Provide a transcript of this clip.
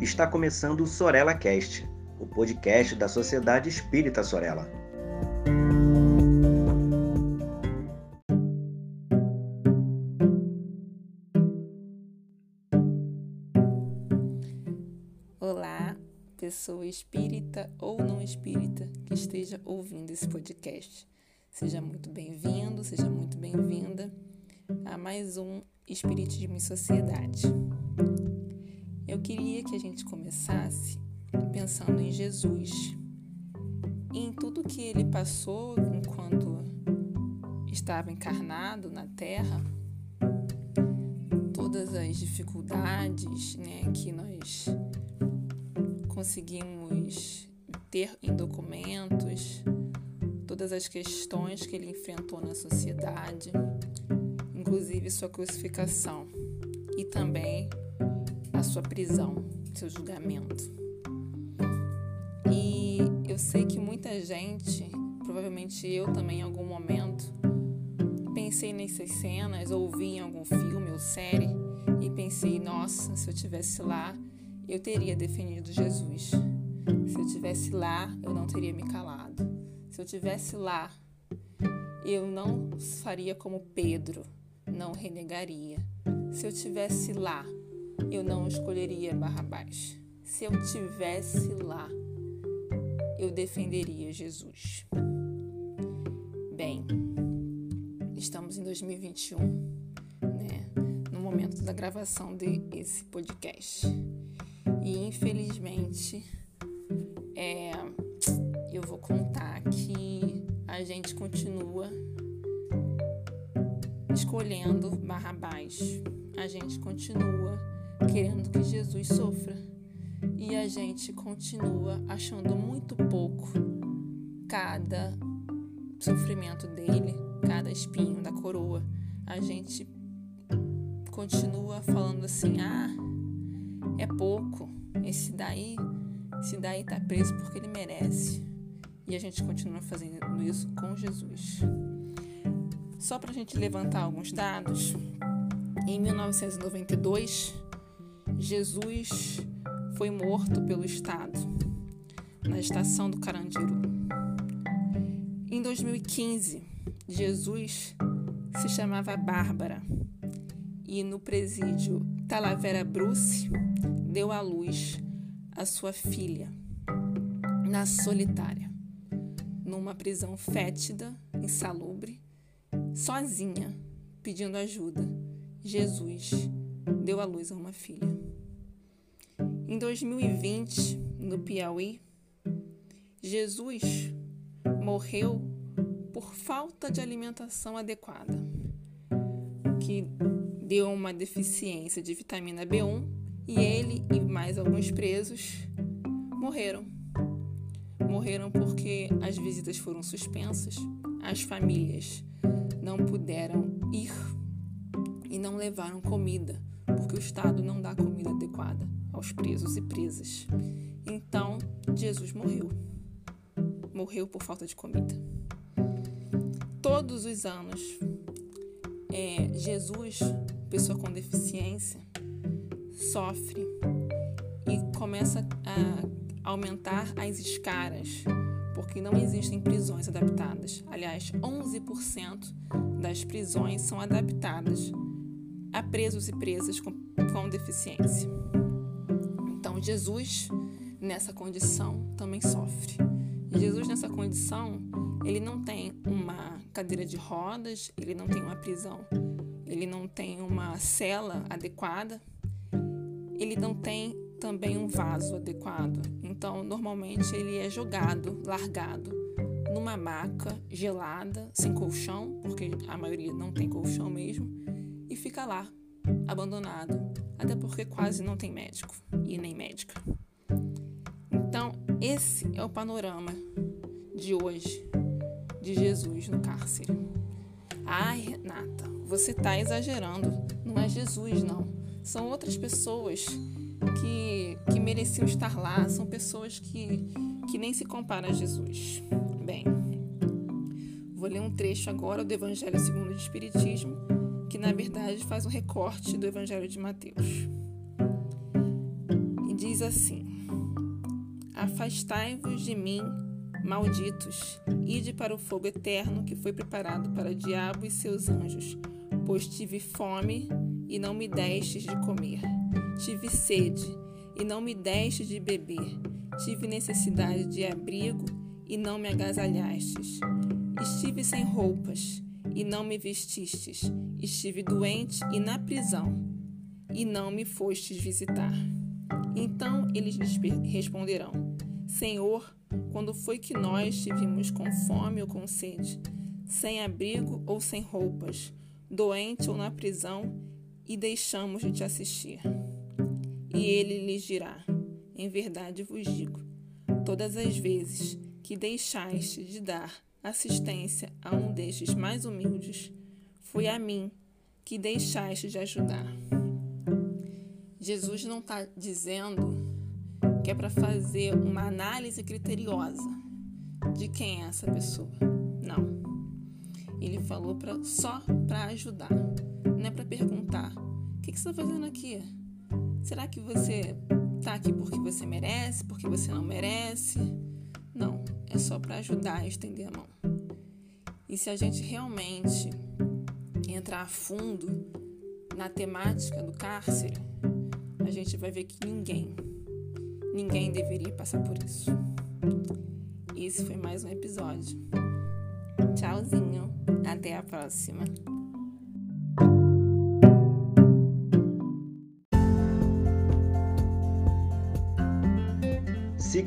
Está começando o Sorella Cast, o podcast da Sociedade Espírita Sorella. Olá, pessoa espírita ou não espírita que esteja ouvindo esse podcast. Seja muito bem-vindo, seja muito bem-vinda a mais um Espiritismo em Sociedade. Eu queria que a gente começasse pensando em Jesus, em tudo que ele passou enquanto estava encarnado na Terra, todas as dificuldades né, que nós conseguimos ter em documentos, todas as questões que ele enfrentou na sociedade, inclusive sua crucificação e também a sua prisão, seu julgamento. E eu sei que muita gente, provavelmente eu também em algum momento, pensei nessas cenas, ouvi em algum filme ou série e pensei, nossa, se eu tivesse lá, eu teria defendido Jesus. Se eu tivesse lá, eu não teria me calado. Se eu tivesse lá, eu não faria como Pedro, não renegaria. Se eu tivesse lá, eu não escolheria Barrabás. Se eu tivesse lá, eu defenderia Jesus. Bem, estamos em 2021, né? No momento da gravação desse podcast. E infelizmente, é, eu vou contar que a gente continua escolhendo Barrabás. A gente continua querendo que Jesus sofra. E a gente continua achando muito pouco cada sofrimento dele, cada espinho da coroa. A gente continua falando assim: ah, é pouco. Esse daí, esse daí tá preso porque ele merece. E a gente continua fazendo isso com Jesus. Só para a gente levantar alguns dados, em 1992, Jesus foi morto pelo Estado na estação do Carandiru. Em 2015, Jesus se chamava Bárbara e no presídio Talavera Bruce deu à luz a sua filha na solitária, numa prisão fétida, insalubre, sozinha, pedindo ajuda. Jesus deu à luz a uma filha. Em 2020, no Piauí, Jesus morreu por falta de alimentação adequada, que deu uma deficiência de vitamina B1 e ele e mais alguns presos morreram. Morreram porque as visitas foram suspensas, as famílias não puderam ir e não levaram comida, porque o Estado não dá comida aos presos e presas. Então, Jesus morreu. Morreu por falta de comida. Todos os anos, é, Jesus, pessoa com deficiência, sofre e começa a aumentar as escaras, porque não existem prisões adaptadas. Aliás, 11% das prisões são adaptadas a presos e presas com, com deficiência. Então, Jesus, nessa condição, também sofre. Jesus, nessa condição, ele não tem uma cadeira de rodas, ele não tem uma prisão, ele não tem uma cela adequada, ele não tem também um vaso adequado. Então, normalmente, ele é jogado, largado numa maca gelada, sem colchão, porque a maioria não tem colchão mesmo, e fica lá, abandonado, até porque quase não tem médico e nem médica. Então, esse é o panorama de hoje de Jesus no cárcere. Ai, Renata, você está exagerando. Não é Jesus, não. São outras pessoas que, que mereciam estar lá, são pessoas que, que nem se comparam a Jesus. Bem, vou ler um trecho agora do Evangelho segundo o Espiritismo, que na verdade faz um recorte do Evangelho de Mateus. diz assim: Afastai-vos de mim, malditos, ide para o fogo eterno que foi preparado para o diabo e seus anjos, pois tive fome e não me destes de comer, tive sede e não me destes de beber, tive necessidade de abrigo e não me agasalhastes, estive sem roupas e não me vestistes, estive doente e na prisão e não me fostes visitar. Então eles lhes responderão: Senhor, quando foi que nós tivemos com fome ou com sede, sem abrigo ou sem roupas, doente ou na prisão, e deixamos de te assistir? E ele lhes dirá: Em verdade vos digo, todas as vezes que deixaste de dar assistência a um destes mais humildes, foi a mim que deixaste de ajudar. Jesus não está dizendo que é para fazer uma análise criteriosa de quem é essa pessoa. Não. Ele falou pra, só para ajudar. Não é para perguntar: o que, que você está fazendo aqui? Será que você está aqui porque você merece, porque você não merece? É só para ajudar a estender a mão. E se a gente realmente entrar a fundo na temática do cárcere, a gente vai ver que ninguém, ninguém deveria passar por isso. Esse foi mais um episódio. Tchauzinho, até a próxima.